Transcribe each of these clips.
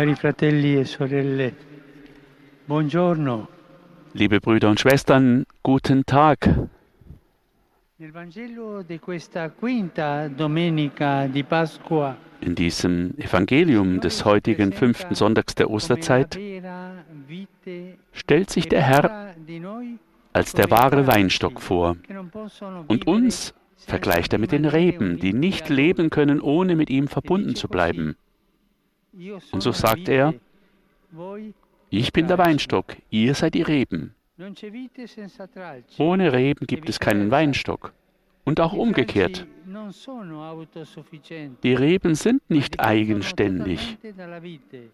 Cari fratelli e sorelle, buongiorno. Liebe Brüder und Schwestern, guten Tag. In diesem Evangelium des heutigen fünften Sonntags der Osterzeit stellt sich der Herr als der wahre Weinstock vor und uns vergleicht er mit den Reben, die nicht leben können, ohne mit ihm verbunden zu bleiben. Und so sagt er, ich bin der Weinstock, ihr seid die Reben. Ohne Reben gibt es keinen Weinstock. Und auch umgekehrt. Die Reben sind nicht eigenständig.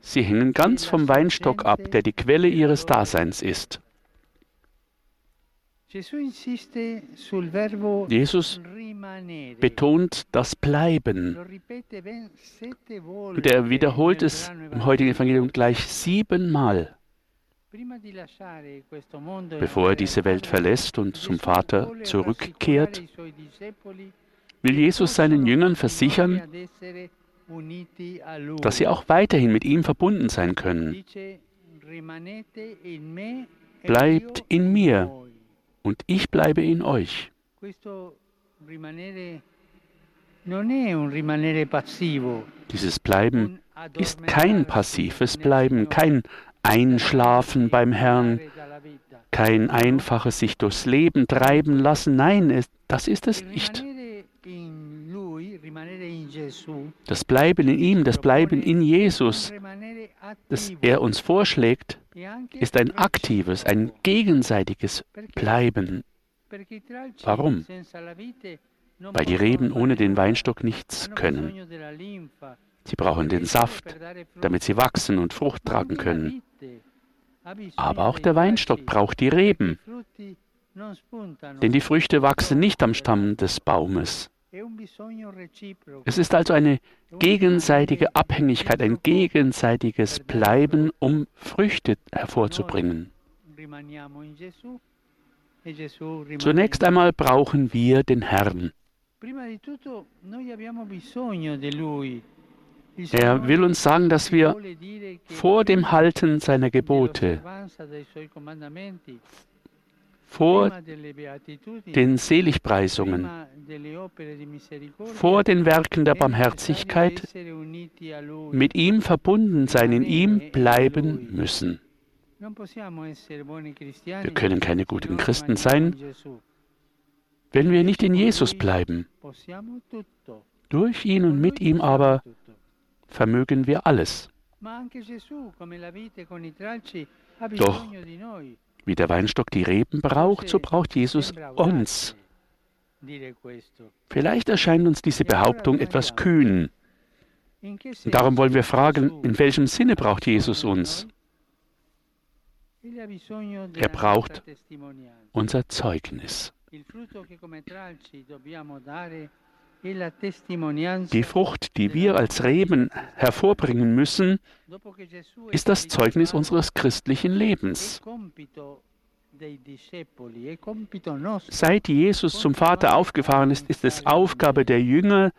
Sie hängen ganz vom Weinstock ab, der die Quelle ihres Daseins ist. Jesus betont das Bleiben. Und er wiederholt es im heutigen Evangelium gleich siebenmal. Bevor er diese Welt verlässt und zum Vater zurückkehrt, will Jesus seinen Jüngern versichern, dass sie auch weiterhin mit ihm verbunden sein können. Bleibt in mir und ich bleibe in euch. Dieses Bleiben ist kein passives Bleiben, kein Einschlafen beim Herrn, kein einfaches sich durchs Leben treiben lassen. Nein, das ist es nicht. Das Bleiben in ihm, das Bleiben in Jesus, das er uns vorschlägt, ist ein aktives, ein gegenseitiges Bleiben. Warum? Weil die Reben ohne den Weinstock nichts können. Sie brauchen den Saft, damit sie wachsen und Frucht tragen können. Aber auch der Weinstock braucht die Reben, denn die Früchte wachsen nicht am Stamm des Baumes. Es ist also eine gegenseitige Abhängigkeit, ein gegenseitiges Bleiben, um Früchte hervorzubringen. Zunächst einmal brauchen wir den Herrn. Er will uns sagen, dass wir vor dem Halten seiner Gebote, vor den Seligpreisungen, vor den Werken der Barmherzigkeit mit ihm verbunden sein, in ihm bleiben müssen. Wir können keine guten Christen sein, wenn wir nicht in Jesus bleiben. Durch ihn und mit ihm aber vermögen wir alles. Doch wie der Weinstock die Reben braucht, so braucht Jesus uns. Vielleicht erscheint uns diese Behauptung etwas kühn. Und darum wollen wir fragen, in welchem Sinne braucht Jesus uns? Er braucht unser Zeugnis. Die Frucht, die wir als Reben hervorbringen müssen, ist das Zeugnis unseres christlichen Lebens. Seit Jesus zum Vater aufgefahren ist, ist es Aufgabe der Jünger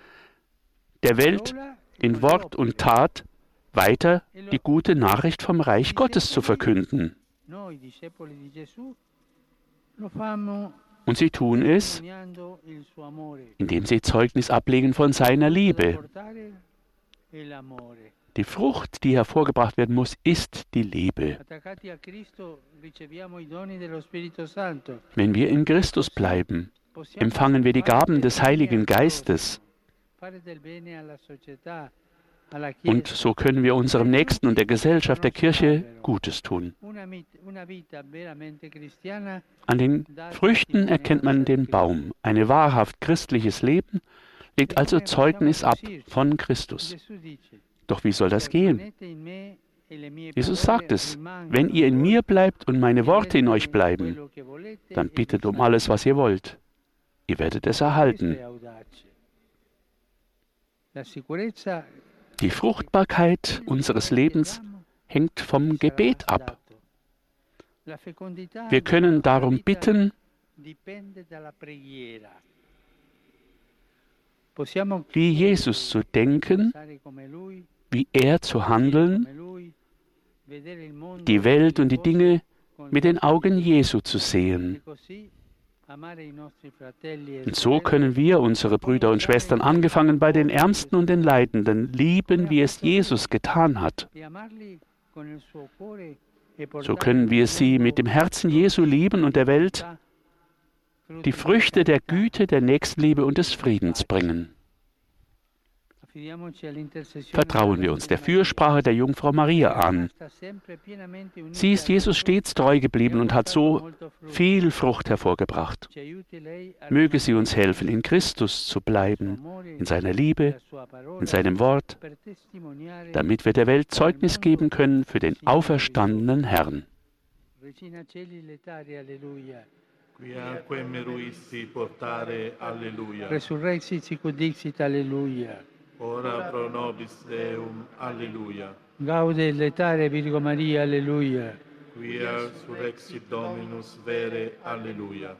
der Welt, in Wort und Tat weiter die gute Nachricht vom Reich Gottes zu verkünden. Und sie tun es, indem sie Zeugnis ablegen von seiner Liebe. Die Frucht, die hervorgebracht werden muss, ist die Liebe. Wenn wir in Christus bleiben, empfangen wir die Gaben des Heiligen Geistes. Und so können wir unserem Nächsten und der Gesellschaft, der Kirche Gutes tun. An den Früchten erkennt man den Baum. Ein wahrhaft christliches Leben legt also Zeugnis ab von Christus. Doch wie soll das gehen? Jesus sagt es, wenn ihr in mir bleibt und meine Worte in euch bleiben, dann bittet um alles, was ihr wollt. Ihr werdet es erhalten. Die Fruchtbarkeit unseres Lebens hängt vom Gebet ab. Wir können darum bitten, wie Jesus zu denken, wie er zu handeln die Welt und die Dinge mit den Augen Jesu zu sehen. Und so können wir unsere Brüder und Schwestern, angefangen bei den Ärmsten und den Leidenden, lieben, wie es Jesus getan hat. So können wir sie mit dem Herzen Jesu lieben und der Welt die Früchte der Güte, der Nächstenliebe und des Friedens bringen. Vertrauen wir uns der Fürsprache der Jungfrau Maria an. Sie ist Jesus stets treu geblieben und hat so viel Frucht hervorgebracht. Möge sie uns helfen, in Christus zu bleiben, in seiner Liebe, in seinem Wort, damit wir der Welt Zeugnis geben können für den auferstandenen Herrn. Quiaque meruisti portare, Alleluia. Resurrexit sic ut dixit, Alleluia. Ora pro nobis Deum, Alleluia. Gaude et letare Virgo Maria, Alleluia. Quia surrexit Dominus vere, Alleluia.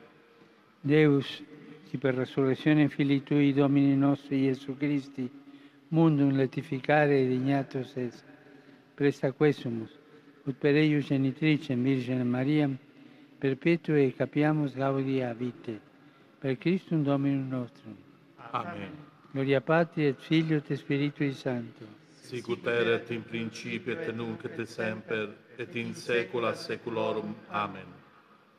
Deus, qui per resurrezione Filii Tui, Domini nostri Gesù Christi, mundum letificare dignatus es, presta quesumus, ut per eius genitricem Virgine Mariam, perpetue capiamus gaudia vite, per Christum Dominum nostrum. Amen. Gloria Patri et Filio et Spiritui Sancto. Sicut erat in principio et nunc et semper et in saecula saeculorum. Amen.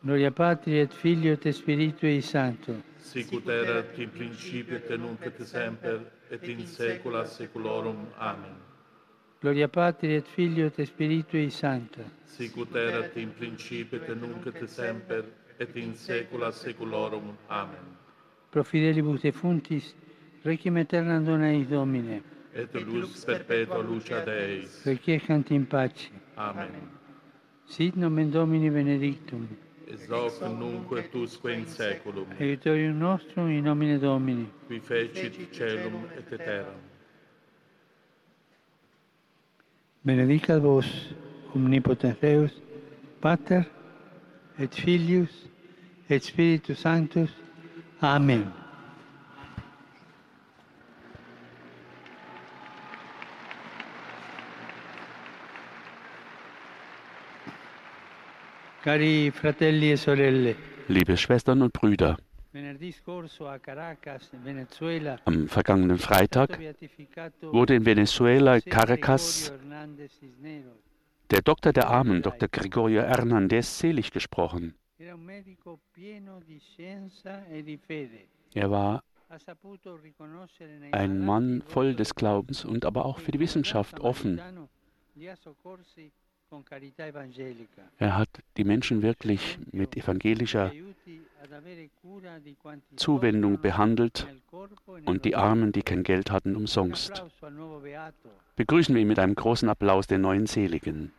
Gloria Patri et Filio et Spiritui Sancto. Sicut erat in principio et nunc et semper et in saecula saeculorum. Amen. Gloria Patri et Filio et Spiritui Sancto. Sicut erat in principio et nunc et semper et in saecula saeculorum. Amen. Pro fidelibus defuntis, Requiem aeternam dona eis Domine. Et lux perpetua lucia Deis. Requiescant in pace. Amen. Sit nomen Domini benedictum. Ex hoc nunque usque in saeculum. Aiutorium nostrum in nomine Domini. Qui fecit celum et terram. Benedicat vos omnipotens Deus, Pater et Filius et Spiritus Sanctus. Amen. Liebe Schwestern und Brüder, am vergangenen Freitag wurde in Venezuela, Caracas, Hernández der Doktor der Armen, Dr. Gregorio Hernandez, selig gesprochen. E. Er war ein Mann voll des Glaubens und aber auch für die Wissenschaft offen. Er hat die Menschen wirklich mit evangelischer Zuwendung behandelt e und die Armen, die kein Geld hatten, umsonst. Begrüßen wir ihn mit einem großen Applaus den neuen Seligen.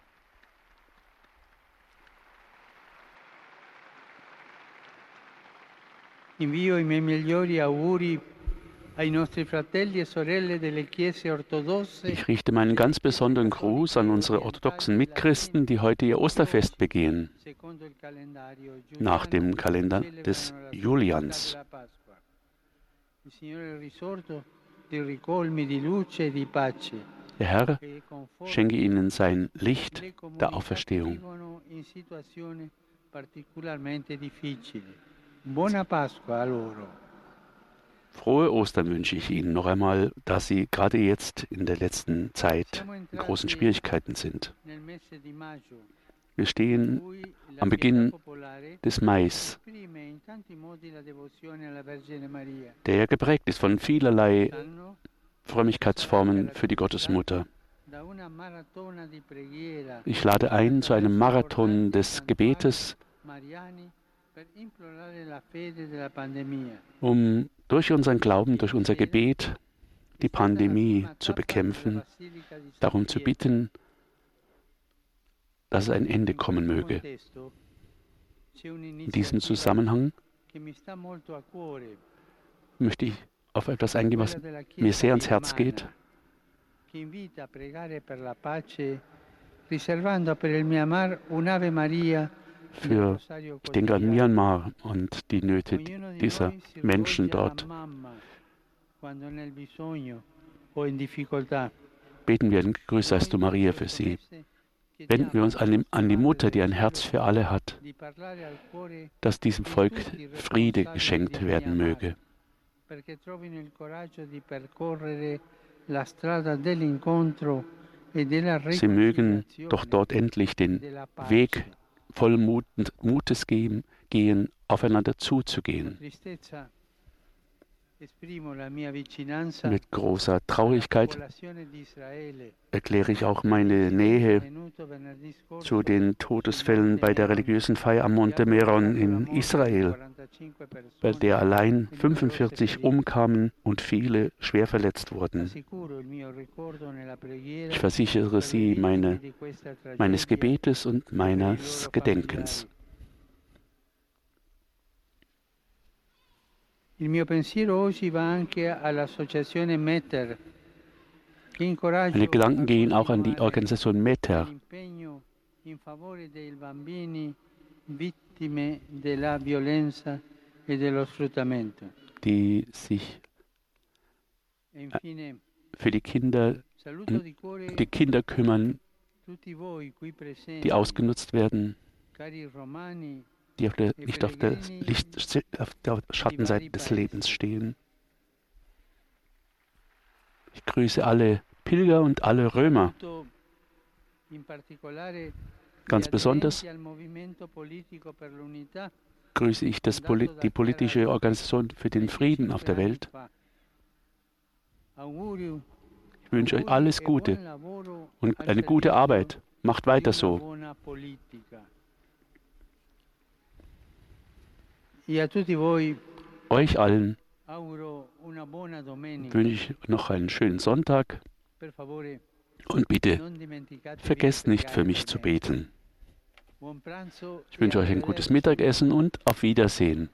Invio i miei migliori auguri Ich richte meinen ganz besonderen Gruß an unsere orthodoxen Mitchristen, die heute ihr Osterfest begehen, nach dem Kalender des Julians. e Der Herr e schenke ihnen sein Licht der Auferstehung. Buona Pasqua a loro. Frohe Ostern wünsche ich Ihnen noch einmal, da Sie gerade jetzt in der letzten Zeit in großen Schwierigkeiten sind. Wir stehen am Beginn des Mais, der geprägt ist von vielerlei Frömmigkeitsformen für die Gottesmutter. Ich lade ein zu einem Marathon des Gebetes, um durch unseren Glauben, durch unser Gebet die Pandemie zu bekämpfen, darum zu bitten, dass ein Ende kommen möge. In diesem Zusammenhang möchte ich auf etwas eingehen, was mir sehr ans Herz geht. Für, ich denke an. Myanmar und die Nöte Ognuno di dieser Menschen dort. Beten wir Grüß seist du Maria für sie. wenden wir uns an die, an die Mutter, die ein Herz für alle hat, dass diesem Volk Friede geschenkt werden möge. Sie mögen doch dort endlich den Weg voll Mutes gehen, aufeinander zuzugehen. Mit großer Traurigkeit erkläre ich auch meine Nähe zu den Todesfällen bei der religiösen Feier am Monte Meron in Israel, bei der allein 45 umkamen und viele schwer verletzt wurden. Ich versichere Sie meine, meines Gebetes und meines Gedenkens. Il mio pensiero oggi va anche all'associazione Meter. Meine Gedanken gehen auch an die Organisation Meter, e die sich E infine, für die Kinder, cuore die Kinder kümmern, die ausgenutzt werden, die auf der, nicht auf der, Licht, auf der Schattenseite des Lebens stehen. Ich grüße alle Pilger und alle Römer. Ganz besonders grüße ich das die politische Organisation für den Frieden auf der Welt. Ich wünsche euch alles Gute und eine gute Arbeit. Macht weiter so. E a tutti voi Euch allen wünsche ich noch einen schönen Sonntag und bitte vergesst nicht für mich zu beten. Ich e wünsche euch ein gutes Mittagessen und auf Wiedersehen.